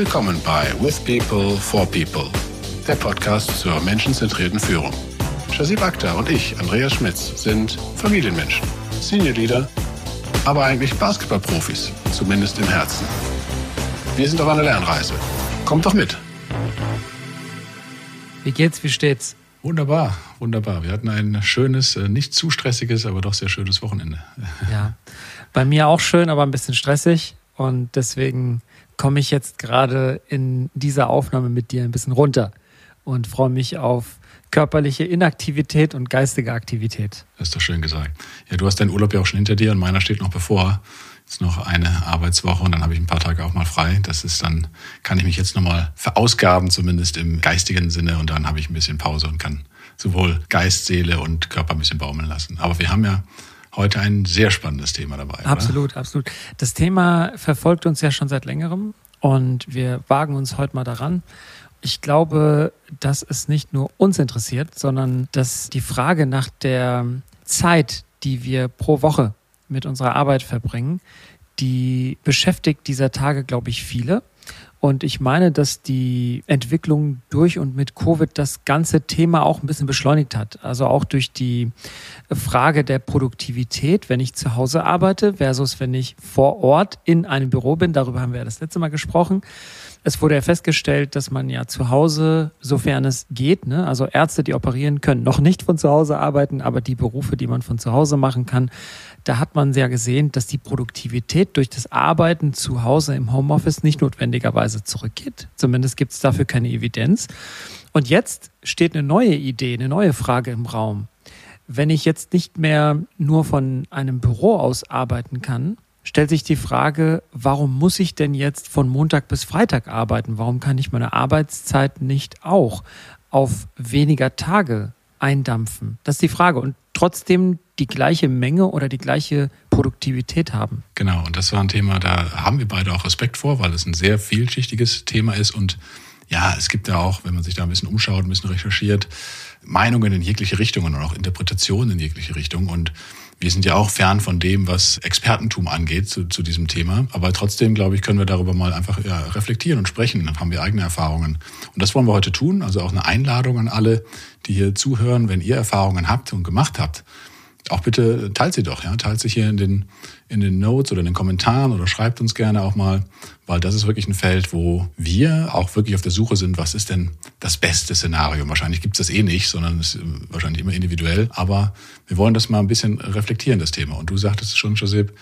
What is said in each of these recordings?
Willkommen bei With People for People, der Podcast zur menschenzentrierten Führung. Shazib Akhtar und ich, Andreas Schmitz, sind Familienmenschen, Senior Leader, aber eigentlich Basketballprofis, zumindest im Herzen. Wir sind auf einer Lernreise. Kommt doch mit. Wie geht's? Wie steht's? Wunderbar, wunderbar. Wir hatten ein schönes, äh, nicht zu stressiges, aber doch sehr schönes Wochenende. Ja, bei mir auch schön, aber ein bisschen stressig. Und deswegen komme ich jetzt gerade in dieser Aufnahme mit dir ein bisschen runter und freue mich auf körperliche Inaktivität und geistige Aktivität. Das ist doch schön gesagt. Ja, du hast deinen Urlaub ja auch schon hinter dir und meiner steht noch bevor. Jetzt noch eine Arbeitswoche und dann habe ich ein paar Tage auch mal frei. Das ist dann, kann ich mich jetzt nochmal verausgaben, zumindest im geistigen Sinne. Und dann habe ich ein bisschen Pause und kann sowohl Geist, Seele und Körper ein bisschen baumeln lassen. Aber wir haben ja heute ein sehr spannendes Thema dabei. Absolut, oder? absolut. Das Thema verfolgt uns ja schon seit längerem und wir wagen uns heute mal daran. Ich glaube, dass es nicht nur uns interessiert, sondern dass die Frage nach der Zeit, die wir pro Woche mit unserer Arbeit verbringen, die beschäftigt dieser Tage, glaube ich, viele. Und ich meine, dass die Entwicklung durch und mit Covid das ganze Thema auch ein bisschen beschleunigt hat. Also auch durch die Frage der Produktivität, wenn ich zu Hause arbeite versus wenn ich vor Ort in einem Büro bin. Darüber haben wir ja das letzte Mal gesprochen. Es wurde ja festgestellt, dass man ja zu Hause, sofern es geht, ne, also Ärzte, die operieren können, noch nicht von zu Hause arbeiten, aber die Berufe, die man von zu Hause machen kann, da hat man sehr gesehen, dass die Produktivität durch das Arbeiten zu Hause im Homeoffice nicht notwendigerweise zurückgeht. Zumindest gibt es dafür keine Evidenz. Und jetzt steht eine neue Idee, eine neue Frage im Raum. Wenn ich jetzt nicht mehr nur von einem Büro aus arbeiten kann, stellt sich die Frage, warum muss ich denn jetzt von Montag bis Freitag arbeiten? Warum kann ich meine Arbeitszeit nicht auch auf weniger Tage eindampfen? Das ist die Frage. Und trotzdem die gleiche Menge oder die gleiche Produktivität haben. Genau, und das war ein Thema, da haben wir beide auch Respekt vor, weil es ein sehr vielschichtiges Thema ist und ja, es gibt ja auch, wenn man sich da ein bisschen umschaut, ein bisschen recherchiert, Meinungen in jegliche Richtungen und auch Interpretationen in jegliche Richtung. Und wir sind ja auch fern von dem, was Expertentum angeht zu, zu diesem Thema. Aber trotzdem, glaube ich, können wir darüber mal einfach ja, reflektieren und sprechen. Dann haben wir eigene Erfahrungen. Und das wollen wir heute tun. Also auch eine Einladung an alle, die hier zuhören, wenn ihr Erfahrungen habt und gemacht habt, auch bitte teilt sie doch, ja. Teilt sich hier in den, in den Notes oder in den Kommentaren oder schreibt uns gerne auch mal, weil das ist wirklich ein Feld, wo wir auch wirklich auf der Suche sind, was ist denn das beste Szenario? Wahrscheinlich gibt es das eh nicht, sondern ist wahrscheinlich immer individuell. Aber wir wollen das mal ein bisschen reflektieren, das Thema. Und du sagtest schon, Josep,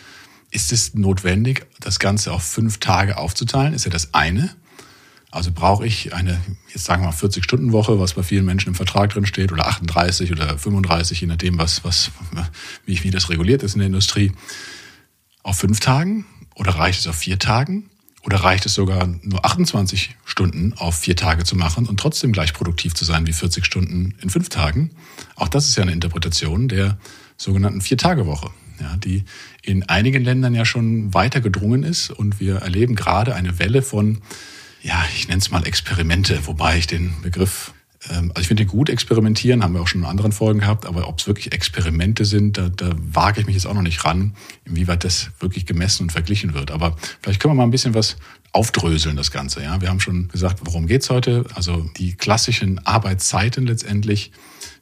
ist es notwendig, das Ganze auf fünf Tage aufzuteilen? Ist ja das eine. Also brauche ich eine, jetzt sagen wir mal 40-Stunden-Woche, was bei vielen Menschen im Vertrag drin steht, oder 38 oder 35, je nachdem, was, was, wie, wie das reguliert ist in der Industrie, auf fünf Tagen? Oder reicht es auf vier Tagen? Oder reicht es sogar nur 28 Stunden auf vier Tage zu machen und trotzdem gleich produktiv zu sein wie 40 Stunden in fünf Tagen? Auch das ist ja eine Interpretation der sogenannten Vier-Tage-Woche, ja, die in einigen Ländern ja schon weiter gedrungen ist. Und wir erleben gerade eine Welle von ja, ich nenne es mal Experimente, wobei ich den Begriff, also ich finde gut experimentieren, haben wir auch schon in anderen Folgen gehabt, aber ob es wirklich Experimente sind, da, da wage ich mich jetzt auch noch nicht ran, inwieweit das wirklich gemessen und verglichen wird. Aber vielleicht können wir mal ein bisschen was aufdröseln, das Ganze. Ja, wir haben schon gesagt, worum geht's heute? Also die klassischen Arbeitszeiten letztendlich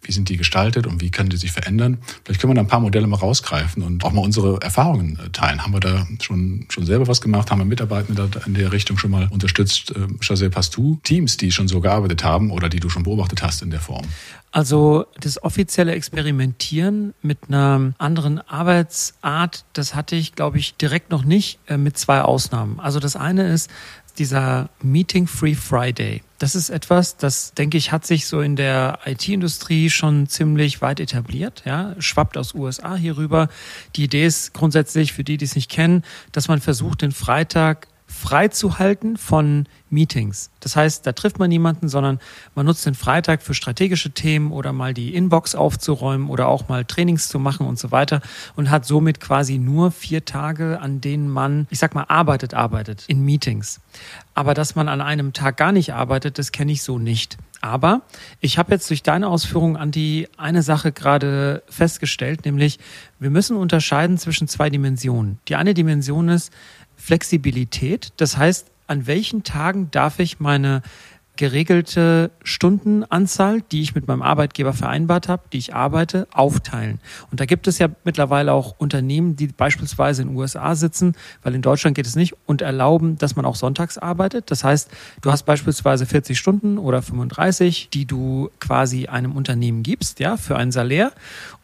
wie sind die gestaltet und wie können die sich verändern? Vielleicht können wir da ein paar Modelle mal rausgreifen und auch mal unsere Erfahrungen äh, teilen. Haben wir da schon, schon selber was gemacht? Haben wir Mitarbeitende in der Richtung schon mal unterstützt? Chazelle, ähm, hast du Teams, die schon so gearbeitet haben oder die du schon beobachtet hast in der Form? Also das offizielle Experimentieren mit einer anderen Arbeitsart, das hatte ich, glaube ich, direkt noch nicht äh, mit zwei Ausnahmen. Also das eine ist, dieser Meeting Free Friday. Das ist etwas, das, denke ich, hat sich so in der IT-Industrie schon ziemlich weit etabliert, ja, schwappt aus USA hier rüber. Die Idee ist grundsätzlich, für die, die es nicht kennen, dass man versucht, den Freitag freizuhalten von Meetings. Das heißt, da trifft man niemanden, sondern man nutzt den Freitag für strategische Themen oder mal die Inbox aufzuräumen oder auch mal Trainings zu machen und so weiter und hat somit quasi nur vier Tage, an denen man, ich sag mal, arbeitet, arbeitet in Meetings. Aber dass man an einem Tag gar nicht arbeitet, das kenne ich so nicht. Aber ich habe jetzt durch deine Ausführungen, Anti, eine Sache gerade festgestellt, nämlich wir müssen unterscheiden zwischen zwei Dimensionen. Die eine Dimension ist, Flexibilität. Das heißt, an welchen Tagen darf ich meine geregelte Stundenanzahl, die ich mit meinem Arbeitgeber vereinbart habe, die ich arbeite, aufteilen. Und da gibt es ja mittlerweile auch Unternehmen, die beispielsweise in den USA sitzen, weil in Deutschland geht es nicht, und erlauben, dass man auch sonntags arbeitet. Das heißt, du hast beispielsweise 40 Stunden oder 35, die du quasi einem Unternehmen gibst, ja, für ein Salär.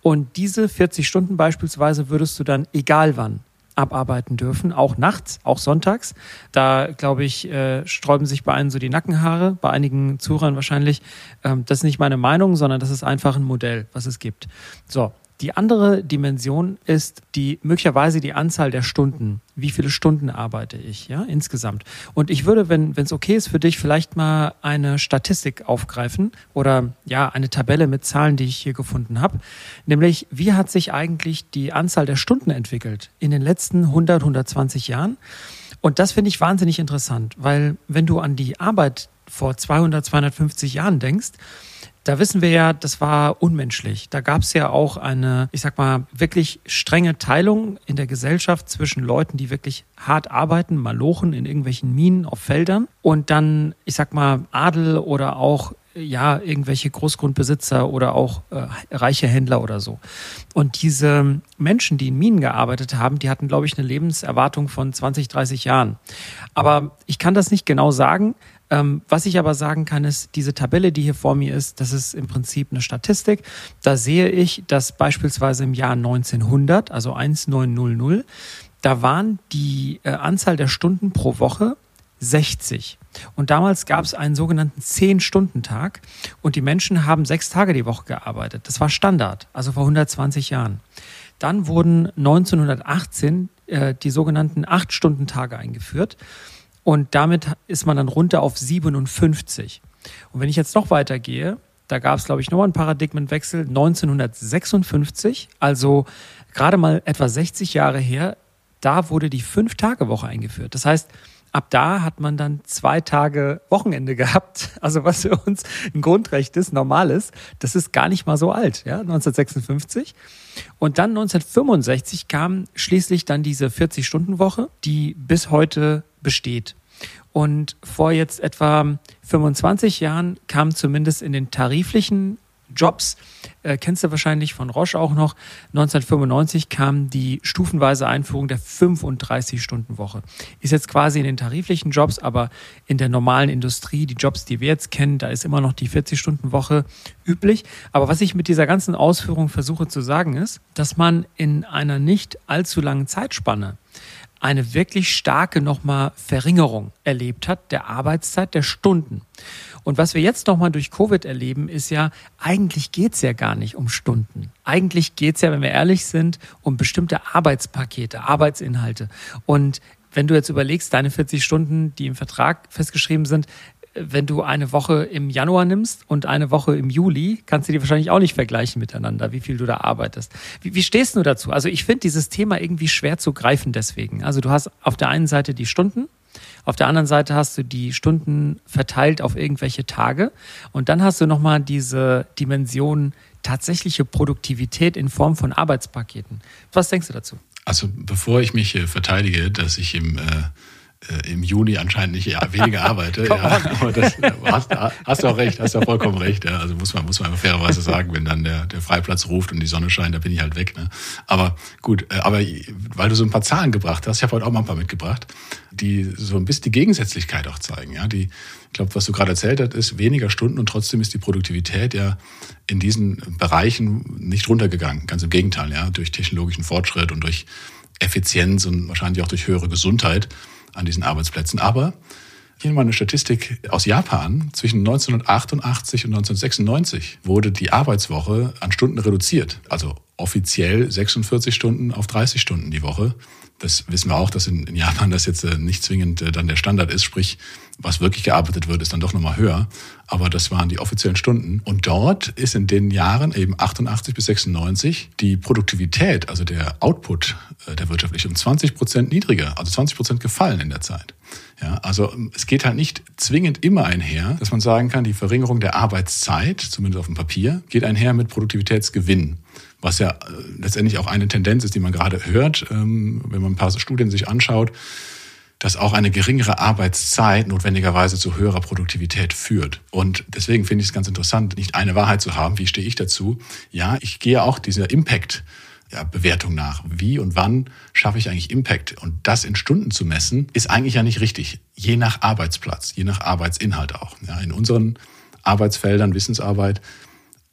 Und diese 40 Stunden beispielsweise würdest du dann egal wann abarbeiten dürfen, auch nachts, auch sonntags. Da, glaube ich, äh, sträuben sich bei einem so die Nackenhaare, bei einigen Zuhörern wahrscheinlich. Ähm, das ist nicht meine Meinung, sondern das ist einfach ein Modell, was es gibt. So, die andere Dimension ist die möglicherweise die Anzahl der Stunden. Wie viele Stunden arbeite ich, ja, insgesamt? Und ich würde, wenn es okay ist für dich, vielleicht mal eine Statistik aufgreifen oder ja, eine Tabelle mit Zahlen, die ich hier gefunden habe. Nämlich, wie hat sich eigentlich die Anzahl der Stunden entwickelt in den letzten 100, 120 Jahren? Und das finde ich wahnsinnig interessant, weil wenn du an die Arbeit vor 200, 250 Jahren denkst, da wissen wir ja, das war unmenschlich. Da gab es ja auch eine, ich sag mal, wirklich strenge Teilung in der Gesellschaft zwischen Leuten, die wirklich hart arbeiten, malochen in irgendwelchen Minen auf Feldern und dann, ich sag mal, Adel oder auch ja, irgendwelche Großgrundbesitzer oder auch äh, reiche Händler oder so. Und diese Menschen, die in Minen gearbeitet haben, die hatten, glaube ich, eine Lebenserwartung von 20, 30 Jahren. Aber ich kann das nicht genau sagen. Ähm, was ich aber sagen kann, ist, diese Tabelle, die hier vor mir ist, das ist im Prinzip eine Statistik. Da sehe ich, dass beispielsweise im Jahr 1900, also 1900, da waren die äh, Anzahl der Stunden pro Woche 60. Und damals gab es einen sogenannten Zehn-Stunden-Tag und die Menschen haben sechs Tage die Woche gearbeitet. Das war Standard, also vor 120 Jahren. Dann wurden 1918 äh, die sogenannten Acht-Stunden-Tage eingeführt. Und damit ist man dann runter auf 57. Und wenn ich jetzt noch weitergehe, da gab es, glaube ich, nochmal einen Paradigmenwechsel 1956, also gerade mal etwa 60 Jahre her, da wurde die Fünf-Tage-Woche eingeführt. Das heißt, ab da hat man dann zwei Tage Wochenende gehabt. Also was für uns ein Grundrecht ist, normal ist. Das ist gar nicht mal so alt, ja, 1956. Und dann 1965 kam schließlich dann diese 40-Stunden-Woche, die bis heute besteht. Und vor jetzt etwa 25 Jahren kam zumindest in den tariflichen Jobs, äh, kennst du wahrscheinlich von Roche auch noch, 1995 kam die stufenweise Einführung der 35-Stunden-Woche. Ist jetzt quasi in den tariflichen Jobs, aber in der normalen Industrie, die Jobs, die wir jetzt kennen, da ist immer noch die 40-Stunden-Woche üblich. Aber was ich mit dieser ganzen Ausführung versuche zu sagen, ist, dass man in einer nicht allzu langen Zeitspanne eine wirklich starke nochmal Verringerung erlebt hat der Arbeitszeit, der Stunden. Und was wir jetzt nochmal durch Covid erleben, ist ja, eigentlich geht's ja gar nicht um Stunden. Eigentlich geht's ja, wenn wir ehrlich sind, um bestimmte Arbeitspakete, Arbeitsinhalte. Und wenn du jetzt überlegst, deine 40 Stunden, die im Vertrag festgeschrieben sind, wenn du eine Woche im Januar nimmst und eine Woche im Juli, kannst du die wahrscheinlich auch nicht vergleichen miteinander, wie viel du da arbeitest. Wie, wie stehst du dazu? Also ich finde dieses Thema irgendwie schwer zu greifen deswegen. Also du hast auf der einen Seite die Stunden, auf der anderen Seite hast du die Stunden verteilt auf irgendwelche Tage und dann hast du nochmal diese Dimension tatsächliche Produktivität in Form von Arbeitspaketen. Was denkst du dazu? Also bevor ich mich verteidige, dass ich im äh im Juni anscheinend nicht ja, weniger arbeite. ja, aber das, hast, hast du auch recht, hast du auch vollkommen recht. Ja. Also muss man, muss man fairerweise sagen, wenn dann der, der Freiplatz ruft und die Sonne scheint, da bin ich halt weg. Ne? Aber gut, äh, aber weil du so ein paar Zahlen gebracht hast, ich habe heute auch mal ein paar mitgebracht, die so ein bisschen die Gegensätzlichkeit auch zeigen. Ja, die, ich glaube, was du gerade erzählt hast, ist weniger Stunden und trotzdem ist die Produktivität ja in diesen Bereichen nicht runtergegangen. Ganz im Gegenteil, ja, durch technologischen Fortschritt und durch Effizienz und wahrscheinlich auch durch höhere Gesundheit an diesen Arbeitsplätzen. Aber hier mal eine Statistik aus Japan. Zwischen 1988 und 1996 wurde die Arbeitswoche an Stunden reduziert. Also offiziell 46 Stunden auf 30 Stunden die Woche. Das wissen wir auch, dass in, Japan das jetzt äh, nicht zwingend äh, dann der Standard ist. Sprich, was wirklich gearbeitet wird, ist dann doch nochmal höher. Aber das waren die offiziellen Stunden. Und dort ist in den Jahren eben 88 bis 96 die Produktivität, also der Output äh, der wirtschaftliche, um 20 Prozent niedriger, also 20 Prozent gefallen in der Zeit. Ja, also ähm, es geht halt nicht zwingend immer einher, dass man sagen kann, die Verringerung der Arbeitszeit, zumindest auf dem Papier, geht einher mit Produktivitätsgewinn was ja äh, letztendlich auch eine Tendenz ist, die man gerade hört, ähm, wenn man ein paar Studien sich anschaut, dass auch eine geringere Arbeitszeit notwendigerweise zu höherer Produktivität führt. Und deswegen finde ich es ganz interessant, nicht eine Wahrheit zu haben. Wie stehe ich dazu? Ja, ich gehe auch dieser Impact ja, Bewertung nach. Wie und wann schaffe ich eigentlich Impact? Und das in Stunden zu messen, ist eigentlich ja nicht richtig. Je nach Arbeitsplatz, je nach Arbeitsinhalt auch. Ja, in unseren Arbeitsfeldern, Wissensarbeit,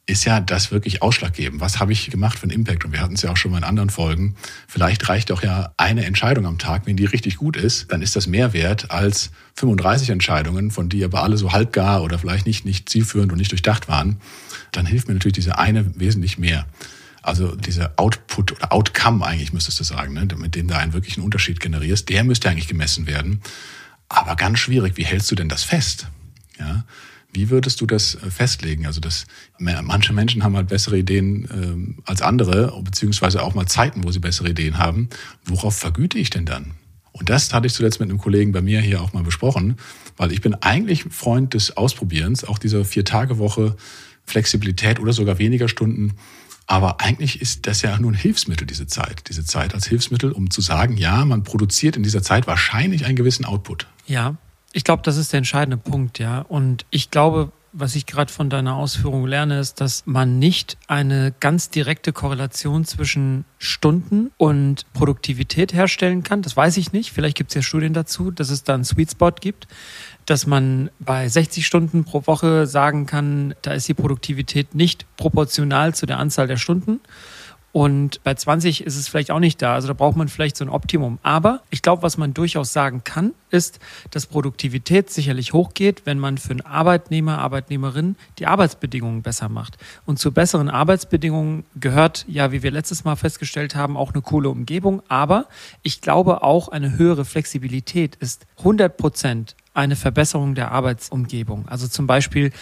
ist ja das wirklich ausschlaggebend. Was habe ich gemacht für einen Impact? Und wir hatten es ja auch schon mal in anderen Folgen. Vielleicht reicht doch ja eine Entscheidung am Tag. Wenn die richtig gut ist, dann ist das mehr wert als 35 Entscheidungen, von die aber alle so halbgar oder vielleicht nicht, nicht zielführend und nicht durchdacht waren. Dann hilft mir natürlich diese eine wesentlich mehr. Also dieser Output oder Outcome eigentlich müsstest du sagen, ne, mit dem du einen wirklichen Unterschied generierst, der müsste eigentlich gemessen werden. Aber ganz schwierig, wie hältst du denn das fest? Ja, wie würdest du das äh, festlegen? Also das, manche Menschen haben halt bessere Ideen ähm, als andere, beziehungsweise auch mal Zeiten, wo sie bessere Ideen haben. Worauf vergüte ich denn dann? Und das hatte ich zuletzt mit einem Kollegen bei mir hier auch mal besprochen, weil ich bin eigentlich Freund des Ausprobierens, auch dieser Vier-Tage-Woche, Flexibilität oder sogar weniger Stunden. Aber eigentlich ist das ja nur ein Hilfsmittel, diese Zeit. Diese Zeit als Hilfsmittel, um zu sagen, ja, man produziert in dieser Zeit wahrscheinlich einen gewissen Output. Ja, ich glaube, das ist der entscheidende Punkt, ja. Und ich glaube, was ich gerade von deiner Ausführung lerne, ist, dass man nicht eine ganz direkte Korrelation zwischen Stunden und Produktivität herstellen kann. Das weiß ich nicht. Vielleicht gibt es ja Studien dazu, dass es da einen Sweet Spot gibt, dass man bei 60 Stunden pro Woche sagen kann, da ist die Produktivität nicht proportional zu der Anzahl der Stunden. Und bei 20 ist es vielleicht auch nicht da. Also da braucht man vielleicht so ein Optimum. Aber ich glaube, was man durchaus sagen kann, ist, dass Produktivität sicherlich hochgeht, wenn man für einen Arbeitnehmer, Arbeitnehmerin die Arbeitsbedingungen besser macht. Und zu besseren Arbeitsbedingungen gehört ja, wie wir letztes Mal festgestellt haben, auch eine coole Umgebung. Aber ich glaube auch eine höhere Flexibilität ist 100 Prozent eine Verbesserung der Arbeitsumgebung. Also zum Beispiel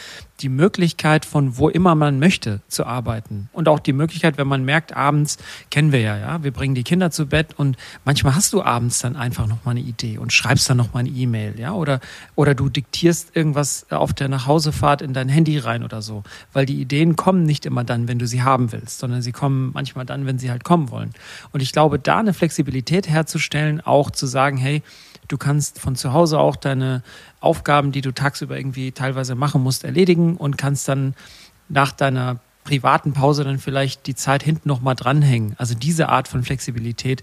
die Möglichkeit von wo immer man möchte zu arbeiten. Und auch die Möglichkeit, wenn man merkt, abends kennen wir ja, ja, wir bringen die Kinder zu Bett und manchmal hast du abends dann einfach noch mal eine Idee und schreibst dann noch mal eine E-Mail, ja, oder, oder du diktierst irgendwas auf der Nachhausefahrt in dein Handy rein oder so. Weil die Ideen kommen nicht immer dann, wenn du sie haben willst, sondern sie kommen manchmal dann, wenn sie halt kommen wollen. Und ich glaube, da eine Flexibilität herzustellen, auch zu sagen, hey, Du kannst von zu Hause auch deine Aufgaben, die du tagsüber irgendwie teilweise machen musst, erledigen und kannst dann nach deiner privaten Pause dann vielleicht die Zeit hinten noch mal dranhängen. Also diese Art von Flexibilität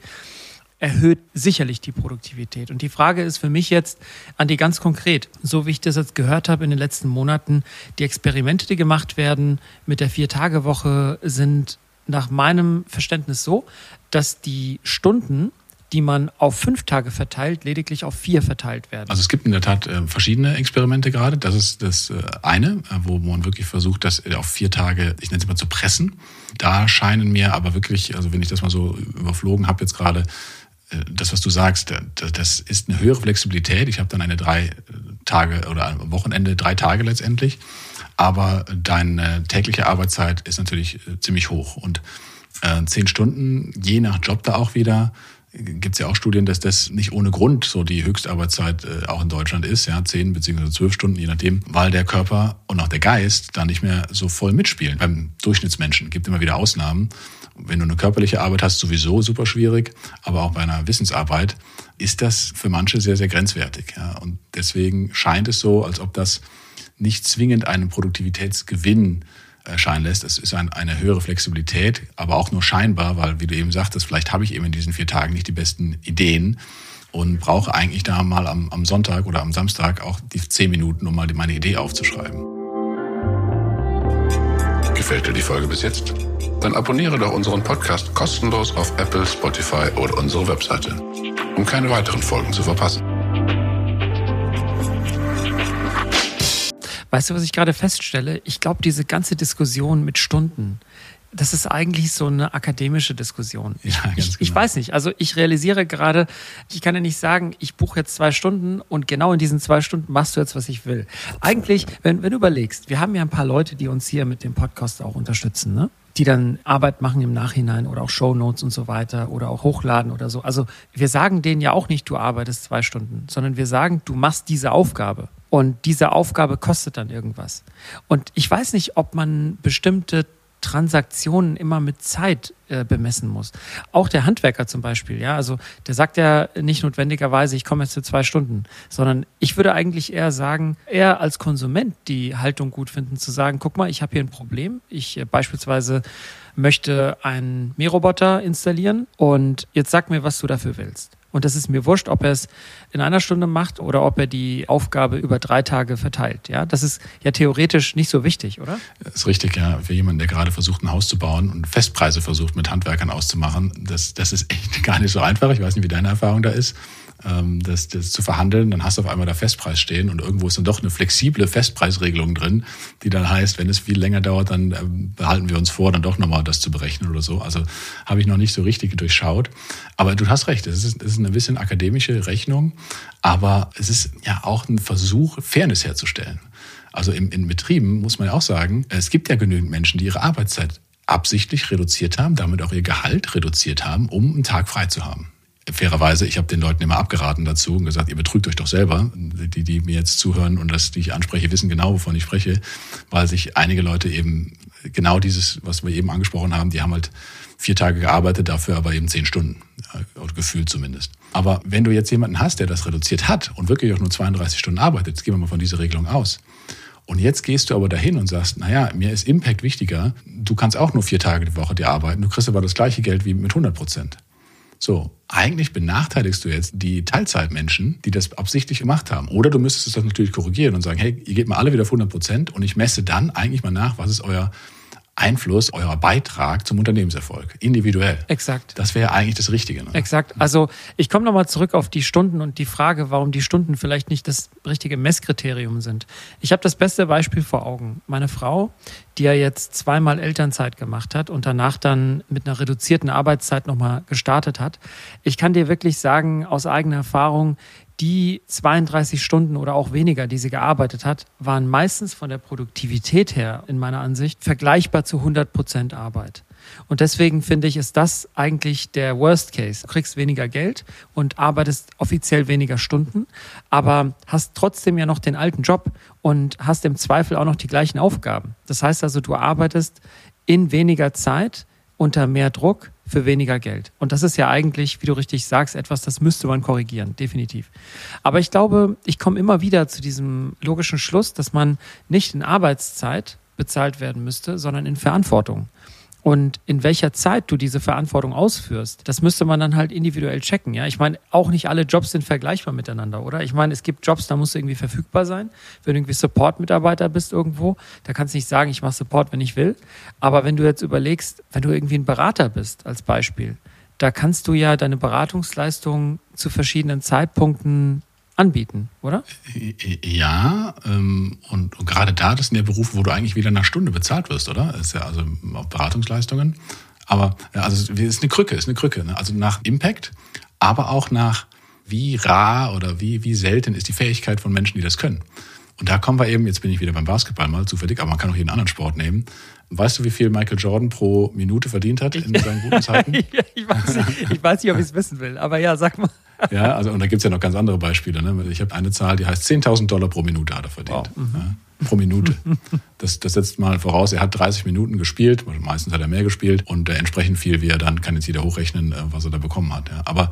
erhöht sicherlich die Produktivität. Und die Frage ist für mich jetzt an die ganz konkret, so wie ich das jetzt gehört habe in den letzten Monaten, die Experimente, die gemacht werden mit der Vier-Tage-Woche, sind nach meinem Verständnis so, dass die Stunden die man auf fünf Tage verteilt, lediglich auf vier verteilt werden. Also es gibt in der Tat äh, verschiedene Experimente gerade. Das ist das äh, eine, äh, wo man wirklich versucht, das auf vier Tage, ich nenne es mal, zu pressen. Da scheinen mir aber wirklich, also wenn ich das mal so überflogen habe jetzt gerade, das, was du sagst, das ist eine höhere Flexibilität. Ich habe dann eine drei Tage oder ein Wochenende, drei Tage letztendlich. Aber deine tägliche Arbeitszeit ist natürlich ziemlich hoch. Und zehn Stunden, je nach Job da auch wieder, gibt es ja auch Studien, dass das nicht ohne Grund so die Höchstarbeitszeit äh, auch in Deutschland ist, ja, zehn beziehungsweise zwölf Stunden, je nachdem, weil der Körper und auch der Geist da nicht mehr so voll mitspielen. Beim Durchschnittsmenschen gibt immer wieder Ausnahmen. Wenn du eine körperliche Arbeit hast, sowieso super schwierig, aber auch bei einer Wissensarbeit ist das für manche sehr, sehr grenzwertig. Ja. Und deswegen scheint es so, als ob das nicht zwingend einen Produktivitätsgewinn erscheinen lässt. Es ist ein, eine höhere Flexibilität, aber auch nur scheinbar, weil, wie du eben sagtest, vielleicht habe ich eben in diesen vier Tagen nicht die besten Ideen und brauche eigentlich da mal am, am Sonntag oder am Samstag auch die zehn Minuten, um mal meine Idee aufzuschreiben. Gefällt dir die Folge bis jetzt? Dann abonniere doch unseren Podcast kostenlos auf Apple, Spotify oder unsere Webseite, um keine weiteren Folgen zu verpassen. Weißt du, was ich gerade feststelle? Ich glaube, diese ganze Diskussion mit Stunden, das ist eigentlich so eine akademische Diskussion. Ja, ganz ich, genau. ich weiß nicht. Also ich realisiere gerade, ich kann ja nicht sagen, ich buche jetzt zwei Stunden und genau in diesen zwei Stunden machst du jetzt, was ich will. Eigentlich, wenn, wenn du überlegst, wir haben ja ein paar Leute, die uns hier mit dem Podcast auch unterstützen, ne? die dann Arbeit machen im Nachhinein oder auch Shownotes und so weiter oder auch hochladen oder so. Also wir sagen denen ja auch nicht, du arbeitest zwei Stunden, sondern wir sagen, du machst diese Aufgabe. Und diese Aufgabe kostet dann irgendwas. Und ich weiß nicht, ob man bestimmte Transaktionen immer mit Zeit äh, bemessen muss. Auch der Handwerker zum Beispiel, ja, also der sagt ja nicht notwendigerweise, ich komme jetzt für zwei Stunden, sondern ich würde eigentlich eher sagen, eher als Konsument die Haltung gut finden, zu sagen, guck mal, ich habe hier ein Problem. Ich äh, beispielsweise möchte einen Mähroboter installieren und jetzt sag mir, was du dafür willst. Und das ist mir wurscht, ob er es in einer Stunde macht oder ob er die Aufgabe über drei Tage verteilt. Ja, das ist ja theoretisch nicht so wichtig, oder? Das ist richtig, ja. Für jemanden, der gerade versucht, ein Haus zu bauen und Festpreise versucht, mit Handwerkern auszumachen, das, das ist echt gar nicht so einfach. Ich weiß nicht, wie deine Erfahrung da ist das, das zu verhandeln, dann hast du auf einmal da Festpreis stehen und irgendwo ist dann doch eine flexible Festpreisregelung drin, die dann heißt, wenn es viel länger dauert, dann äh, behalten wir uns vor, dann doch nochmal das zu berechnen oder so. Also habe ich noch nicht so richtig durchschaut. Aber du hast recht, es ist, es ist eine bisschen akademische Rechnung, aber es ist ja auch ein Versuch, Fairness herzustellen. Also in, in Betrieben muss man ja auch sagen, es gibt ja genügend Menschen, die ihre Arbeitszeit absichtlich reduziert haben, damit auch ihr Gehalt reduziert haben, um einen Tag frei zu haben fairerweise, ich habe den Leuten immer abgeraten dazu und gesagt, ihr betrügt euch doch selber. Die, die mir jetzt zuhören und das, die ich anspreche, wissen genau, wovon ich spreche, weil sich einige Leute eben genau dieses, was wir eben angesprochen haben, die haben halt vier Tage gearbeitet, dafür aber eben zehn Stunden, gefühlt zumindest. Aber wenn du jetzt jemanden hast, der das reduziert hat und wirklich auch nur 32 Stunden arbeitet, jetzt gehen wir mal von dieser Regelung aus, und jetzt gehst du aber dahin und sagst, naja, mir ist Impact wichtiger. Du kannst auch nur vier Tage die Woche dir arbeiten. Du kriegst aber das gleiche Geld wie mit 100 Prozent. So, eigentlich benachteiligst du jetzt die Teilzeitmenschen, die das absichtlich gemacht haben. Oder du müsstest es natürlich korrigieren und sagen, hey, ihr geht mal alle wieder auf 100 Prozent und ich messe dann eigentlich mal nach, was ist euer Einfluss, euer Beitrag zum Unternehmenserfolg, individuell. Exakt. Das wäre eigentlich das Richtige. Ne? Exakt. Also ich komme nochmal zurück auf die Stunden und die Frage, warum die Stunden vielleicht nicht das richtige Messkriterium sind. Ich habe das beste Beispiel vor Augen. Meine Frau, die ja jetzt zweimal Elternzeit gemacht hat und danach dann mit einer reduzierten Arbeitszeit nochmal gestartet hat. Ich kann dir wirklich sagen, aus eigener Erfahrung, die 32 Stunden oder auch weniger, die sie gearbeitet hat, waren meistens von der Produktivität her, in meiner Ansicht, vergleichbar zu 100 Prozent Arbeit. Und deswegen finde ich, ist das eigentlich der Worst Case. Du kriegst weniger Geld und arbeitest offiziell weniger Stunden, aber hast trotzdem ja noch den alten Job und hast im Zweifel auch noch die gleichen Aufgaben. Das heißt also, du arbeitest in weniger Zeit unter mehr Druck für weniger Geld. Und das ist ja eigentlich, wie du richtig sagst, etwas, das müsste man korrigieren, definitiv. Aber ich glaube, ich komme immer wieder zu diesem logischen Schluss, dass man nicht in Arbeitszeit bezahlt werden müsste, sondern in Verantwortung. Und in welcher Zeit du diese Verantwortung ausführst, das müsste man dann halt individuell checken. Ja, ich meine, auch nicht alle Jobs sind vergleichbar miteinander, oder? Ich meine, es gibt Jobs, da musst du irgendwie verfügbar sein. Wenn du irgendwie Support-Mitarbeiter bist irgendwo, da kannst du nicht sagen, ich mache Support, wenn ich will. Aber wenn du jetzt überlegst, wenn du irgendwie ein Berater bist, als Beispiel, da kannst du ja deine Beratungsleistung zu verschiedenen Zeitpunkten anbieten, oder? Ja, ähm, und, und, gerade da, das sind ja Berufe, wo du eigentlich wieder nach Stunde bezahlt wirst, oder? Das ist ja also auch Beratungsleistungen. Aber also es ist eine Krücke, ist eine Krücke. Ne? Also nach Impact, aber auch nach wie rar oder wie, wie selten ist die Fähigkeit von Menschen, die das können. Und da kommen wir eben, jetzt bin ich wieder beim Basketball mal zufällig, aber man kann auch jeden anderen Sport nehmen. Weißt du, wie viel Michael Jordan pro Minute verdient hat in seinen guten Zeiten? ich, weiß nicht, ich weiß nicht, ob ich es wissen will, aber ja, sag mal. ja, also und da gibt's ja noch ganz andere Beispiele. Ne? Ich habe eine Zahl, die heißt 10.000 Dollar pro Minute hat er verdient. Wow. Mhm. Ja, pro Minute. Das, das setzt mal voraus, er hat 30 Minuten gespielt, meistens hat er mehr gespielt und äh, entsprechend viel, wie er dann, kann jetzt jeder hochrechnen, äh, was er da bekommen hat. Ja. Aber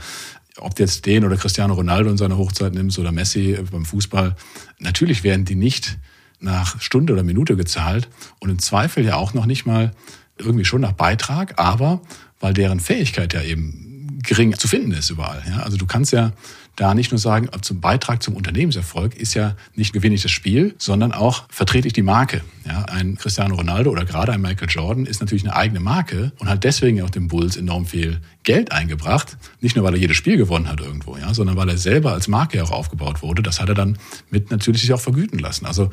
ob du jetzt den oder Cristiano Ronaldo in seiner Hochzeit nimmst oder Messi beim Fußball, natürlich werden die nicht nach Stunde oder Minute gezahlt und im Zweifel ja auch noch nicht mal irgendwie schon nach Beitrag, aber weil deren Fähigkeit ja eben gering zu finden ist überall. Ja? Also du kannst ja da nicht nur sagen, zum Beitrag zum Unternehmenserfolg ist ja nicht gewinne ich das Spiel, sondern auch vertrete ich die Marke. Ja, ein Cristiano Ronaldo oder gerade ein Michael Jordan ist natürlich eine eigene Marke und hat deswegen auch dem Bulls enorm viel Geld eingebracht. Nicht nur, weil er jedes Spiel gewonnen hat irgendwo, ja, sondern weil er selber als Marke auch aufgebaut wurde. Das hat er dann mit natürlich sich auch vergüten lassen. Also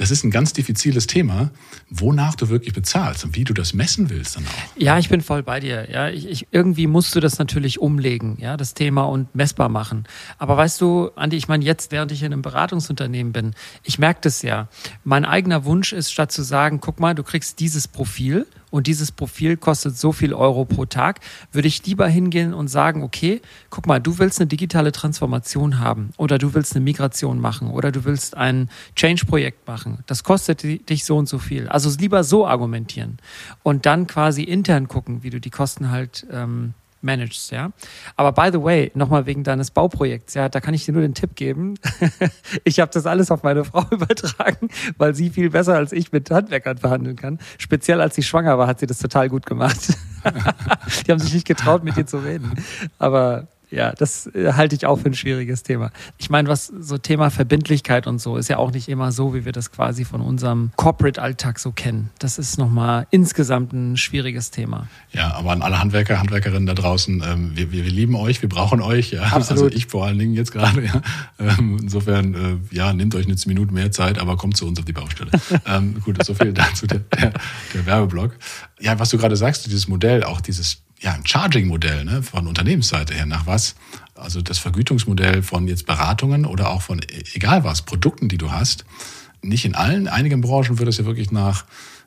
das ist ein ganz diffiziles Thema, wonach du wirklich bezahlst und wie du das messen willst dann auch. Ja, ich bin voll bei dir. Ja, ich, ich, irgendwie musst du das natürlich umlegen, ja, das Thema und messbar machen. Aber weißt du, Andi, ich meine, jetzt, während ich in einem Beratungsunternehmen bin, ich merke das ja. Mein eigener Wunsch ist, statt zu sagen, guck mal, du kriegst dieses Profil und dieses Profil kostet so viel Euro pro Tag, würde ich lieber hingehen und sagen, okay, guck mal, du willst eine digitale Transformation haben oder du willst eine Migration machen oder du willst ein Change-Projekt machen. Das kostet dich so und so viel. Also lieber so argumentieren und dann quasi intern gucken, wie du die Kosten halt ähm, managst, ja. Aber by the way, nochmal wegen deines Bauprojekts, ja, da kann ich dir nur den Tipp geben. ich habe das alles auf meine Frau übertragen, weil sie viel besser als ich mit Handwerkern verhandeln kann. Speziell als sie schwanger war, hat sie das total gut gemacht. Die haben sich nicht getraut, mit dir zu reden. Aber ja, das äh, halte ich auch für ein schwieriges Thema. Ich meine, was so Thema Verbindlichkeit und so ist ja auch nicht immer so, wie wir das quasi von unserem Corporate-Alltag so kennen. Das ist nochmal insgesamt ein schwieriges Thema. Ja, aber an alle Handwerker, Handwerkerinnen da draußen, ähm, wir, wir, wir lieben euch, wir brauchen euch. Ja. Absolut. Also ich vor allen Dingen jetzt gerade. Ja. Ähm, insofern, äh, ja, nehmt euch eine Minute mehr Zeit, aber kommt zu uns auf die Baustelle. ähm, gut, so viel dazu der, der, der Werbeblock. Ja, was du gerade sagst, dieses Modell, auch dieses ja, ein Charging-Modell ne, von Unternehmensseite her nach was. Also das Vergütungsmodell von jetzt Beratungen oder auch von e, egal was, Produkten, die du hast. Nicht in allen, einigen Branchen wird das ja wirklich nach,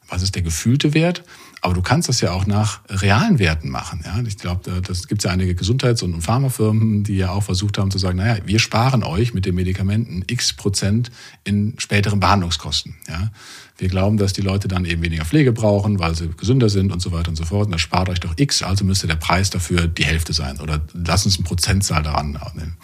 was ist der gefühlte Wert, aber du kannst das ja auch nach realen Werten machen. Ja? Ich glaube, das gibt ja einige Gesundheits- und Pharmafirmen, die ja auch versucht haben zu sagen, naja, wir sparen euch mit den Medikamenten x Prozent in späteren Behandlungskosten. Ja? Wir glauben, dass die Leute dann eben weniger Pflege brauchen, weil sie gesünder sind und so weiter und so fort. Und das spart euch doch X, also müsste der Preis dafür die Hälfte sein. Oder lass uns eine Prozentzahl daran nehmen.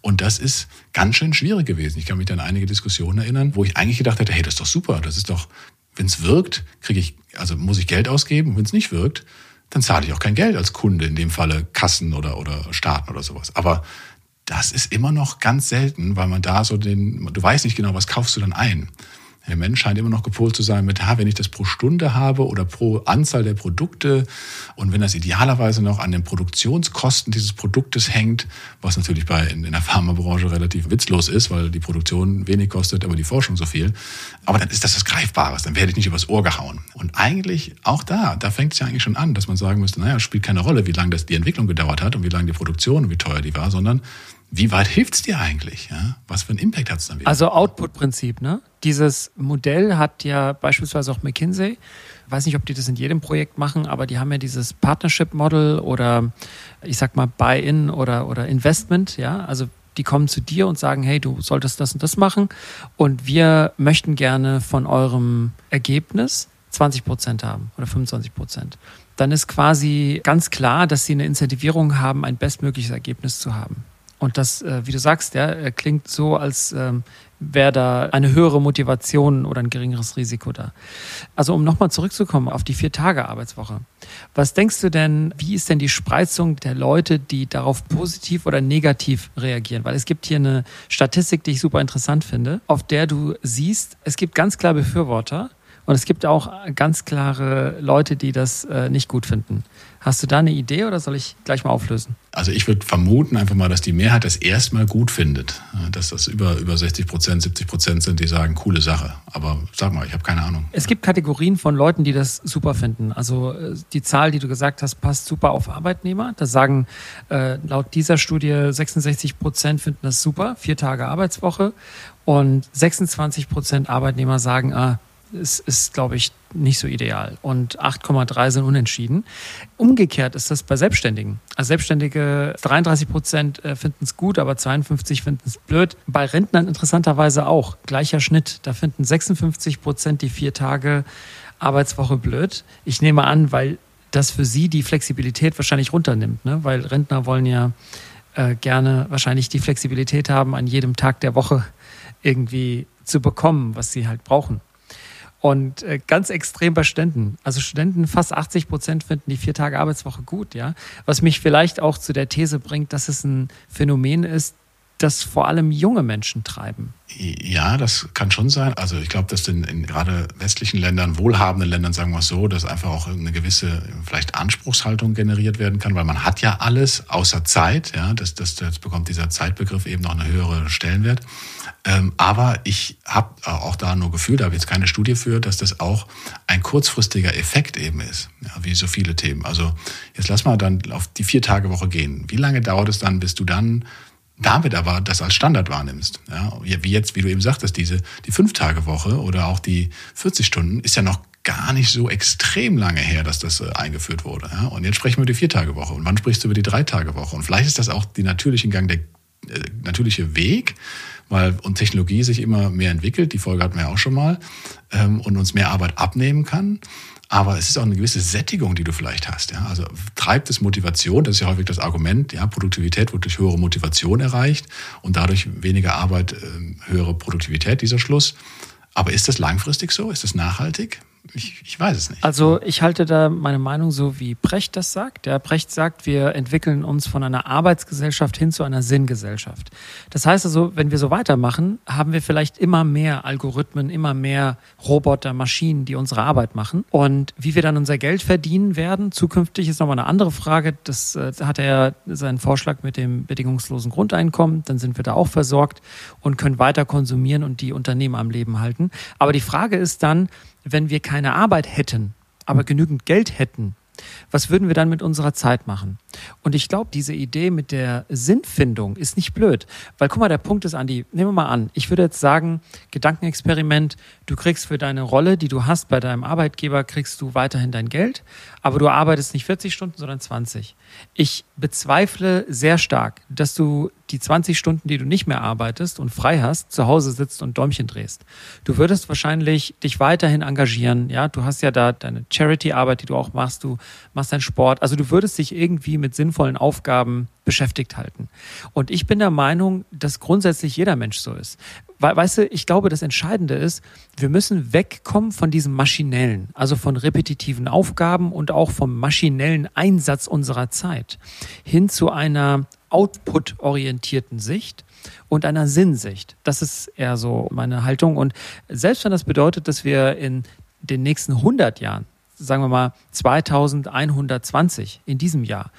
Und das ist ganz schön schwierig gewesen. Ich kann mich an einige Diskussionen erinnern, wo ich eigentlich gedacht hätte, hey, das ist doch super, das ist doch, wenn es wirkt, kriege ich, also muss ich Geld ausgeben. Wenn es nicht wirkt, dann zahle ich auch kein Geld als Kunde, in dem Falle Kassen oder, oder Staaten oder sowas. Aber das ist immer noch ganz selten, weil man da so den, du weißt nicht genau, was kaufst du dann ein. Der Mensch scheint immer noch gepolt zu sein mit, ha, wenn ich das pro Stunde habe oder pro Anzahl der Produkte und wenn das idealerweise noch an den Produktionskosten dieses Produktes hängt, was natürlich bei in, in der Pharmabranche relativ witzlos ist, weil die Produktion wenig kostet, aber die Forschung so viel. Aber dann ist das das Greifbares, dann werde ich nicht übers Ohr gehauen. Und eigentlich auch da, da fängt es ja eigentlich schon an, dass man sagen müsste, naja, spielt keine Rolle, wie lange das die Entwicklung gedauert hat und wie lange die Produktion und wie teuer die war, sondern wie weit hilft es dir eigentlich? Ja? Was für einen Impact hat es dann wieder? Also Output-Prinzip, ne? Dieses Modell hat ja beispielsweise auch McKinsey. Ich weiß nicht, ob die das in jedem Projekt machen, aber die haben ja dieses Partnership-Model oder ich sag mal Buy-in oder, oder Investment, ja. Also die kommen zu dir und sagen, hey, du solltest das und das machen und wir möchten gerne von eurem Ergebnis 20 Prozent haben oder 25 Prozent. Dann ist quasi ganz klar, dass sie eine Incentivierung haben, ein bestmögliches Ergebnis zu haben. Und das, äh, wie du sagst, ja, klingt so, als ähm, wäre da eine höhere Motivation oder ein geringeres Risiko da. Also um nochmal zurückzukommen auf die Vier-Tage-Arbeitswoche. Was denkst du denn, wie ist denn die Spreizung der Leute, die darauf positiv oder negativ reagieren? Weil es gibt hier eine Statistik, die ich super interessant finde, auf der du siehst, es gibt ganz klar Befürworter und es gibt auch ganz klare Leute, die das äh, nicht gut finden. Hast du da eine Idee oder soll ich gleich mal auflösen? Also ich würde vermuten einfach mal, dass die Mehrheit das erstmal gut findet. Dass das über, über 60 Prozent, 70 Prozent sind, die sagen, coole Sache. Aber sag mal, ich habe keine Ahnung. Es gibt Kategorien von Leuten, die das super finden. Also äh, die Zahl, die du gesagt hast, passt super auf Arbeitnehmer. Da sagen äh, laut dieser Studie 66 Prozent finden das super, vier Tage Arbeitswoche. Und 26 Prozent Arbeitnehmer sagen, ah, ist, ist glaube ich, nicht so ideal. Und 8,3 sind unentschieden. Umgekehrt ist das bei Selbstständigen. Also Selbstständige, 33 Prozent äh, finden es gut, aber 52 finden es blöd. Bei Rentnern interessanterweise auch. Gleicher Schnitt. Da finden 56 Prozent die vier Tage Arbeitswoche blöd. Ich nehme an, weil das für sie die Flexibilität wahrscheinlich runternimmt. Ne? Weil Rentner wollen ja äh, gerne wahrscheinlich die Flexibilität haben, an jedem Tag der Woche irgendwie zu bekommen, was sie halt brauchen. Und äh, ganz extrem bei Studenten. Also Studenten, fast 80 Prozent finden die vier Tage Arbeitswoche gut, ja. Was mich vielleicht auch zu der These bringt, dass es ein Phänomen ist, das vor allem junge Menschen treiben. Ja, das kann schon sein. Also ich glaube, dass in, in, gerade westlichen Ländern, wohlhabenden Ländern, sagen wir es so, dass einfach auch eine gewisse vielleicht Anspruchshaltung generiert werden kann, weil man hat ja alles außer Zeit. Ja, das, das, das bekommt dieser Zeitbegriff eben noch eine höhere Stellenwert. Ähm, aber ich habe auch da nur Gefühl, da habe ich jetzt keine Studie für, dass das auch ein kurzfristiger Effekt eben ist, ja, wie so viele Themen. Also jetzt lass mal dann auf die vier Tage Woche gehen. Wie lange dauert es dann, bis du dann damit aber das als Standard wahrnimmst. Ja, wie jetzt, wie du eben sagtest, diese, die Fünf-Tage-Woche oder auch die 40 Stunden ist ja noch gar nicht so extrem lange her, dass das äh, eingeführt wurde. Ja? Und jetzt sprechen wir über die Viertagewoche. Und wann sprichst du über die Dreitagewoche? Und vielleicht ist das auch die natürliche Gang, der äh, natürliche Weg, weil und Technologie sich immer mehr entwickelt. Die Folge hatten wir ja auch schon mal ähm, und uns mehr Arbeit abnehmen kann. Aber es ist auch eine gewisse Sättigung, die du vielleicht hast. Ja? Also treibt es Motivation, das ist ja häufig das Argument, ja, Produktivität wird durch höhere Motivation erreicht und dadurch weniger Arbeit, äh, höhere Produktivität, dieser Schluss. Aber ist das langfristig so? Ist das nachhaltig? Ich, ich, weiß es nicht. Also ich halte da meine Meinung so, wie Brecht das sagt. Der Brecht sagt, wir entwickeln uns von einer Arbeitsgesellschaft hin zu einer Sinngesellschaft. Das heißt also, wenn wir so weitermachen, haben wir vielleicht immer mehr Algorithmen, immer mehr Roboter, Maschinen, die unsere Arbeit machen. Und wie wir dann unser Geld verdienen werden, zukünftig ist nochmal eine andere Frage. Das äh, hat er ja seinen Vorschlag mit dem bedingungslosen Grundeinkommen. Dann sind wir da auch versorgt und können weiter konsumieren und die Unternehmen am Leben halten. Aber die Frage ist dann, wenn wir keine Arbeit hätten, aber genügend Geld hätten, was würden wir dann mit unserer Zeit machen? Und ich glaube, diese Idee mit der Sinnfindung ist nicht blöd. Weil guck mal, der Punkt ist, Andi, nehmen wir mal an, ich würde jetzt sagen, Gedankenexperiment, du kriegst für deine Rolle, die du hast bei deinem Arbeitgeber, kriegst du weiterhin dein Geld, aber du arbeitest nicht 40 Stunden, sondern 20. Ich bezweifle sehr stark, dass du die 20 Stunden, die du nicht mehr arbeitest und frei hast, zu Hause sitzt und Däumchen drehst. Du würdest wahrscheinlich dich weiterhin engagieren. Ja, du hast ja da deine Charity-Arbeit, die du auch machst. Du machst deinen Sport. Also du würdest dich irgendwie mit sinnvollen Aufgaben beschäftigt halten. Und ich bin der Meinung, dass grundsätzlich jeder Mensch so ist. Weißt du, ich glaube, das Entscheidende ist, wir müssen wegkommen von diesem maschinellen, also von repetitiven Aufgaben und auch vom maschinellen Einsatz unserer Zeit hin zu einer output-orientierten Sicht und einer Sinnsicht. Das ist eher so meine Haltung. Und selbst wenn das bedeutet, dass wir in den nächsten 100 Jahren, sagen wir mal 2120 in diesem Jahr,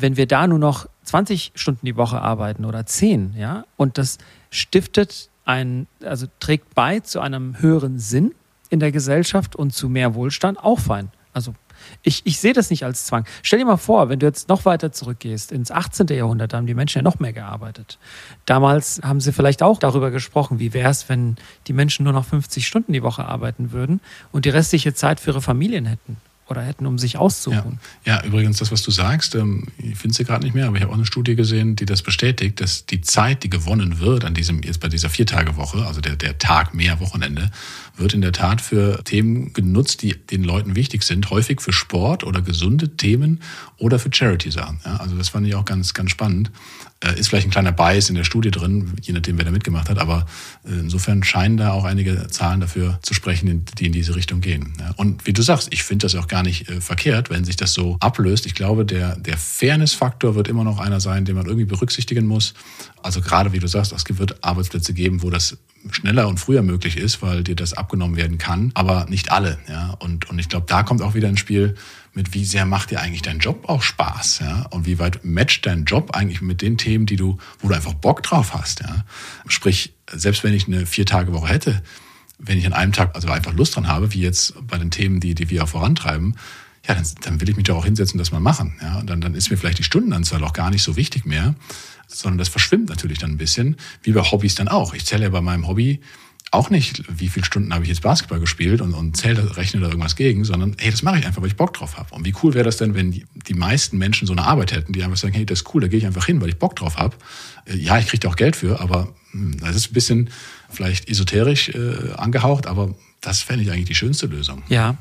wenn wir da nur noch 20 Stunden die Woche arbeiten oder 10, ja, und das stiftet ein, also trägt bei zu einem höheren Sinn in der Gesellschaft und zu mehr Wohlstand, auch fein. Also ich, ich sehe das nicht als Zwang. Stell dir mal vor, wenn du jetzt noch weiter zurückgehst, ins 18. Jahrhundert, da haben die Menschen ja noch mehr gearbeitet. Damals haben sie vielleicht auch darüber gesprochen, wie wäre es, wenn die Menschen nur noch 50 Stunden die Woche arbeiten würden und die restliche Zeit für ihre Familien hätten oder hätten, um sich auszuruhen. Ja, ja übrigens, das, was du sagst, ähm, ich finde sie gerade nicht mehr, aber ich habe auch eine Studie gesehen, die das bestätigt, dass die Zeit, die gewonnen wird an diesem, jetzt bei dieser Viertagewoche, also der, der Tag mehr Wochenende, wird in der Tat für Themen genutzt, die den Leuten wichtig sind, häufig für Sport oder gesunde Themen oder für Charity-Sachen. Ja, also das fand ich auch ganz, ganz spannend. Äh, ist vielleicht ein kleiner Bias in der Studie drin, je nachdem, wer da mitgemacht hat, aber äh, insofern scheinen da auch einige Zahlen dafür zu sprechen, die in diese Richtung gehen. Und wie du sagst, ich finde das auch gar nicht äh, verkehrt, wenn sich das so ablöst. Ich glaube, der, der Fairness-Faktor wird immer noch einer sein, den man irgendwie berücksichtigen muss. Also gerade wie du sagst, es wird Arbeitsplätze geben, wo das schneller und früher möglich ist, weil dir das abgenommen werden kann, aber nicht alle. Ja? Und, und ich glaube, da kommt auch wieder ins Spiel, mit wie sehr macht dir eigentlich dein Job auch Spaß, ja? Und wie weit matcht dein Job eigentlich mit den Themen, die du, wo du einfach Bock drauf hast, ja? Sprich, selbst wenn ich eine Vier-Tage-Woche hätte, wenn ich an einem Tag also einfach Lust dran habe, wie jetzt bei den Themen, die, die wir vorantreiben, ja, dann, dann will ich mich doch auch hinsetzen und das mal machen. Ja? Und dann, dann ist mir vielleicht die Stundenanzahl auch gar nicht so wichtig mehr, sondern das verschwimmt natürlich dann ein bisschen, wie bei Hobbys dann auch. Ich zähle ja bei meinem Hobby auch nicht, wie viele Stunden habe ich jetzt Basketball gespielt und, und zähle, rechne da irgendwas gegen, sondern hey, das mache ich einfach, weil ich Bock drauf habe. Und wie cool wäre das denn, wenn die, die meisten Menschen so eine Arbeit hätten, die einfach sagen, hey, das ist cool, da gehe ich einfach hin, weil ich Bock drauf habe. Äh, ja, ich kriege da auch Geld für, aber das ist ein bisschen vielleicht esoterisch äh, angehaucht, aber das fände ich eigentlich die schönste Lösung. Ja,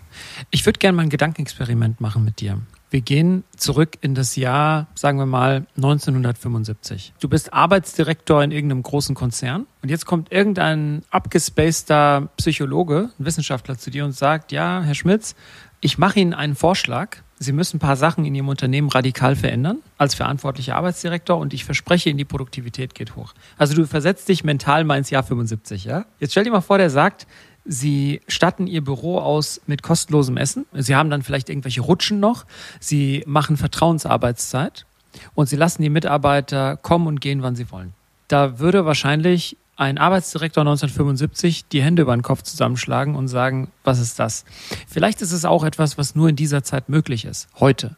ich würde gerne mal ein Gedankenexperiment machen mit dir. Wir gehen zurück in das Jahr, sagen wir mal, 1975. Du bist Arbeitsdirektor in irgendeinem großen Konzern und jetzt kommt irgendein abgespaceter Psychologe, ein Wissenschaftler zu dir und sagt, ja, Herr Schmitz, ich mache Ihnen einen Vorschlag. Sie müssen ein paar Sachen in Ihrem Unternehmen radikal verändern als verantwortlicher Arbeitsdirektor und ich verspreche Ihnen, die Produktivität geht hoch. Also du versetzt dich mental mal ins Jahr 75, ja? Jetzt stell dir mal vor, der sagt, Sie statten Ihr Büro aus mit kostenlosem Essen. Sie haben dann vielleicht irgendwelche Rutschen noch. Sie machen Vertrauensarbeitszeit und Sie lassen die Mitarbeiter kommen und gehen, wann sie wollen. Da würde wahrscheinlich ein Arbeitsdirektor 1975 die Hände über den Kopf zusammenschlagen und sagen, was ist das? Vielleicht ist es auch etwas, was nur in dieser Zeit möglich ist, heute.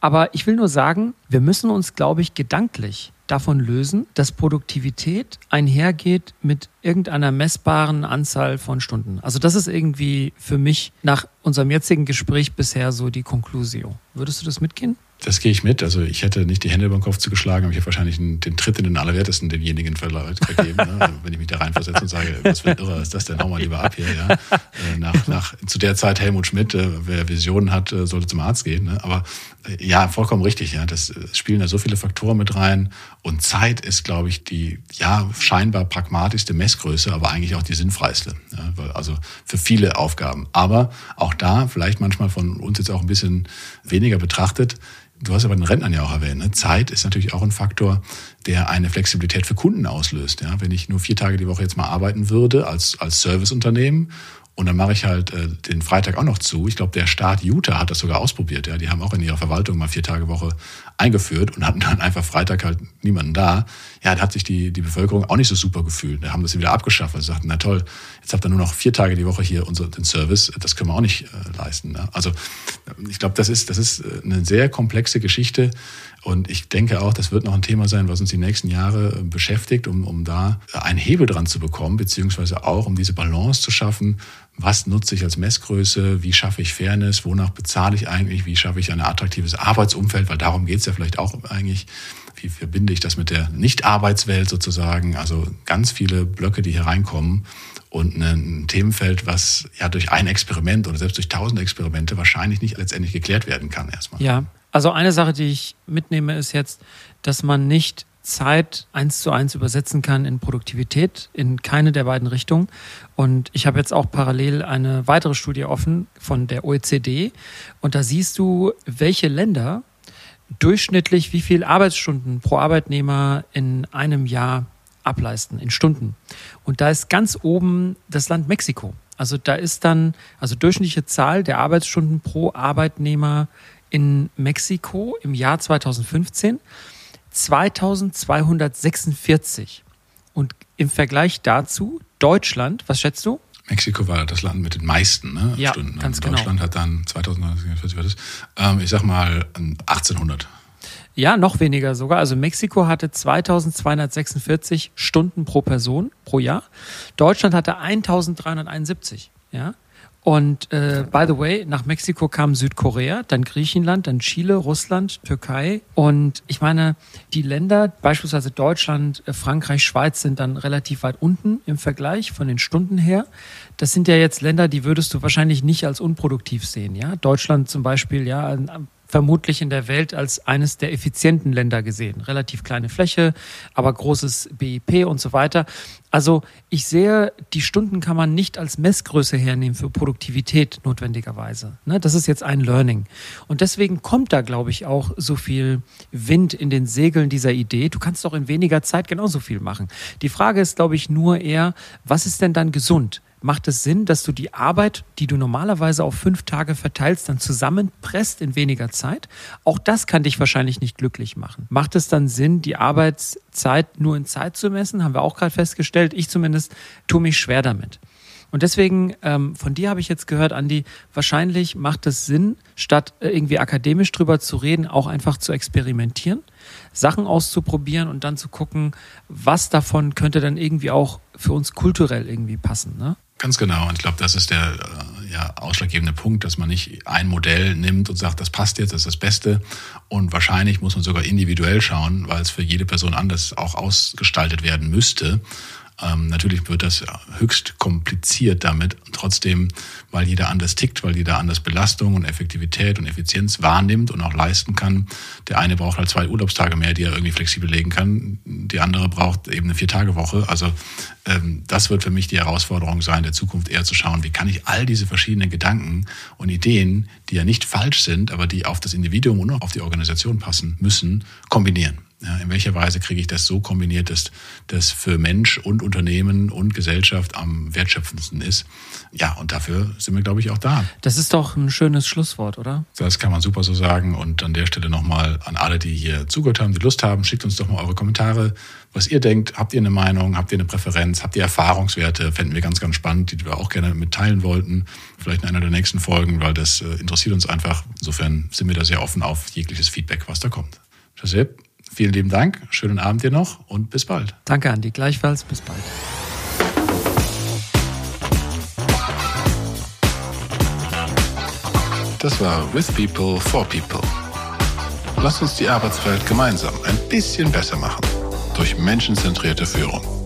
Aber ich will nur sagen, wir müssen uns, glaube ich, gedanklich davon lösen, dass Produktivität einhergeht mit irgendeiner messbaren Anzahl von Stunden. Also das ist irgendwie für mich nach unserem jetzigen Gespräch bisher so die Konklusion. Würdest du das mitgehen? Das gehe ich mit. Also ich hätte nicht die Hände über den Kopf zugeschlagen, aber ich habe wahrscheinlich den, Tritt in den Allerwertesten denjenigen vergeben, ne? wenn ich mich da reinversetze und sage, was für ein Irrer ist das denn? Hau mal lieber ab hier. Ja? Äh, nach, nach, zu der Zeit Helmut Schmidt, äh, wer Visionen hat, äh, sollte zum Arzt gehen. Ne? Aber ja, vollkommen richtig. Ja, das spielen da so viele Faktoren mit rein. Und Zeit ist, glaube ich, die ja scheinbar pragmatischste Messgröße, aber eigentlich auch die sinnfreiste. Ja, also für viele Aufgaben. Aber auch da, vielleicht manchmal von uns jetzt auch ein bisschen weniger betrachtet, Du hast aber den Rentnern ja auch erwähnt. Ne? Zeit ist natürlich auch ein Faktor, der eine Flexibilität für Kunden auslöst. Ja? Wenn ich nur vier Tage die Woche jetzt mal arbeiten würde als, als Serviceunternehmen und dann mache ich halt äh, den Freitag auch noch zu. Ich glaube, der Staat Utah hat das sogar ausprobiert. Ja, die haben auch in ihrer Verwaltung mal vier Tage Woche eingeführt und hatten dann einfach Freitag halt niemanden da. Ja, da hat sich die, die Bevölkerung auch nicht so super gefühlt. Da haben das wieder abgeschafft, weil sie sagten, na toll, jetzt habt ihr nur noch vier Tage die Woche hier unser, den Service. Das können wir auch nicht äh, leisten. Ne? Also ich glaube, das ist, das ist äh, eine sehr komplexe Geschichte. Und ich denke auch, das wird noch ein Thema sein, was uns die nächsten Jahre beschäftigt, um, um da einen Hebel dran zu bekommen, beziehungsweise auch um diese Balance zu schaffen. Was nutze ich als Messgröße, wie schaffe ich Fairness, wonach bezahle ich eigentlich, wie schaffe ich ein attraktives Arbeitsumfeld, weil darum geht es ja vielleicht auch eigentlich, wie verbinde ich das mit der Nicht-Arbeitswelt sozusagen, also ganz viele Blöcke, die hier reinkommen. Und ein Themenfeld, was ja durch ein Experiment oder selbst durch tausend Experimente wahrscheinlich nicht letztendlich geklärt werden kann erstmal. Ja, also eine Sache, die ich mitnehme, ist jetzt, dass man nicht Zeit eins zu eins übersetzen kann in Produktivität, in keine der beiden Richtungen. Und ich habe jetzt auch parallel eine weitere Studie offen von der OECD. Und da siehst du, welche Länder durchschnittlich wie viel Arbeitsstunden pro Arbeitnehmer in einem Jahr ableisten, in Stunden. Und da ist ganz oben das Land Mexiko. Also da ist dann, also durchschnittliche Zahl der Arbeitsstunden pro Arbeitnehmer in Mexiko im Jahr 2015 2246. Und im Vergleich dazu Deutschland, was schätzt du? Mexiko war das Land mit den meisten ne, ja, Stunden. Ganz Deutschland genau. hat dann 2040, ähm, ich sag mal 1800. Ja, noch weniger sogar. Also Mexiko hatte 2246 Stunden pro Person pro Jahr. Deutschland hatte 1371. Ja. Und äh, by the way, nach Mexiko kam Südkorea, dann Griechenland, dann Chile, Russland, Türkei. Und ich meine, die Länder, beispielsweise Deutschland, äh, Frankreich, Schweiz, sind dann relativ weit unten im Vergleich von den Stunden her. Das sind ja jetzt Länder, die würdest du wahrscheinlich nicht als unproduktiv sehen. Ja, Deutschland zum Beispiel, ja, vermutlich in der Welt als eines der effizienten Länder gesehen. Relativ kleine Fläche, aber großes BIP und so weiter. Also ich sehe, die Stunden kann man nicht als Messgröße hernehmen für Produktivität notwendigerweise. Ne, das ist jetzt ein Learning. Und deswegen kommt da, glaube ich, auch so viel Wind in den Segeln dieser Idee. Du kannst doch in weniger Zeit genauso viel machen. Die Frage ist, glaube ich, nur eher, was ist denn dann gesund? Macht es Sinn, dass du die Arbeit, die du normalerweise auf fünf Tage verteilst, dann zusammenpresst in weniger Zeit? Auch das kann dich wahrscheinlich nicht glücklich machen. Macht es dann Sinn, die Arbeitszeit nur in Zeit zu messen? Haben wir auch gerade festgestellt. Ich zumindest tue mich schwer damit. Und deswegen, ähm, von dir habe ich jetzt gehört, Andi, wahrscheinlich macht es Sinn, statt äh, irgendwie akademisch drüber zu reden, auch einfach zu experimentieren, Sachen auszuprobieren und dann zu gucken, was davon könnte dann irgendwie auch für uns kulturell irgendwie passen. Ne? Ganz genau. Und ich glaube, das ist der äh, ja, ausschlaggebende Punkt, dass man nicht ein Modell nimmt und sagt, das passt jetzt, das ist das Beste. Und wahrscheinlich muss man sogar individuell schauen, weil es für jede Person anders auch ausgestaltet werden müsste. Ähm, natürlich wird das höchst kompliziert damit. Trotzdem, weil jeder anders tickt, weil jeder anders Belastung und Effektivität und Effizienz wahrnimmt und auch leisten kann. Der eine braucht halt zwei Urlaubstage mehr, die er irgendwie flexibel legen kann. Die andere braucht eben eine Vier-Tage-Woche. Also ähm, das wird für mich die Herausforderung sein, der Zukunft eher zu schauen, wie kann ich all diese verschiedenen Gedanken und Ideen, die ja nicht falsch sind, aber die auf das Individuum und auch auf die Organisation passen müssen, kombinieren. In welcher Weise kriege ich das so kombiniert, dass das für Mensch und Unternehmen und Gesellschaft am wertschöpfendsten ist? Ja, und dafür sind wir, glaube ich, auch da. Das ist doch ein schönes Schlusswort, oder? Das kann man super so sagen. Und an der Stelle nochmal an alle, die hier zugehört haben, die Lust haben, schickt uns doch mal eure Kommentare, was ihr denkt. Habt ihr eine Meinung? Habt ihr eine Präferenz? Habt ihr Erfahrungswerte? Fänden wir ganz, ganz spannend, die wir auch gerne mitteilen wollten. Vielleicht in einer der nächsten Folgen, weil das äh, interessiert uns einfach. Insofern sind wir da sehr offen auf jegliches Feedback, was da kommt. Josep, Vielen lieben Dank, schönen Abend dir noch und bis bald. Danke, Andi. Gleichfalls, bis bald. Das war With People for People. Lass uns die Arbeitswelt gemeinsam ein bisschen besser machen durch menschenzentrierte Führung.